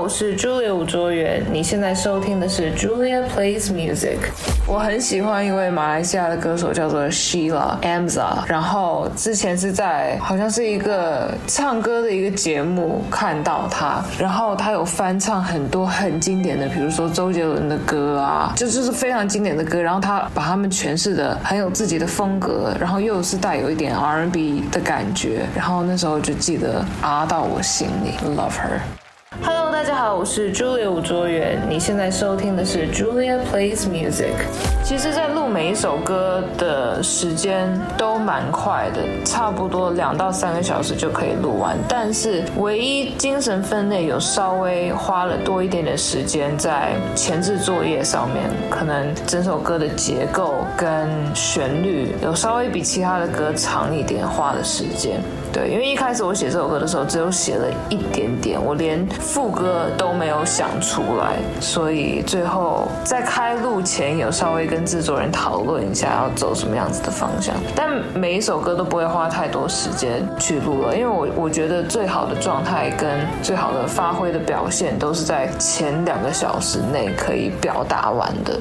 我是 Julia 吴卓源。你现在收听的是 Julia Plays Music。我很喜欢一位马来西亚的歌手，叫做 Sheila Amza。然后之前是在好像是一个唱歌的一个节目看到他，然后他有翻唱很多很经典的，比如说周杰伦的歌啊，就就是非常经典的歌。然后他把他们诠释的很有自己的风格，然后又是带有一点 R&B 的感觉。然后那时候就记得啊到我心里，Love her。大家好，我是 Julia 吴卓源。你现在收听的是 Julia Plays Music。其实，在录每一首歌的时间都蛮快的，差不多两到三个小时就可以录完。但是，唯一精神分类有稍微花了多一点点时间在前置作业上面，可能整首歌的结构跟旋律有稍微比其他的歌长一点花的时间。对，因为一开始我写这首歌的时候，只有写了一点点，我连副歌都没有想出来，所以最后在开录前有稍微跟制作人讨论一下要走什么样子的方向。但每一首歌都不会花太多时间去录了，因为我我觉得最好的状态跟最好的发挥的表现都是在前两个小时内可以表达完的。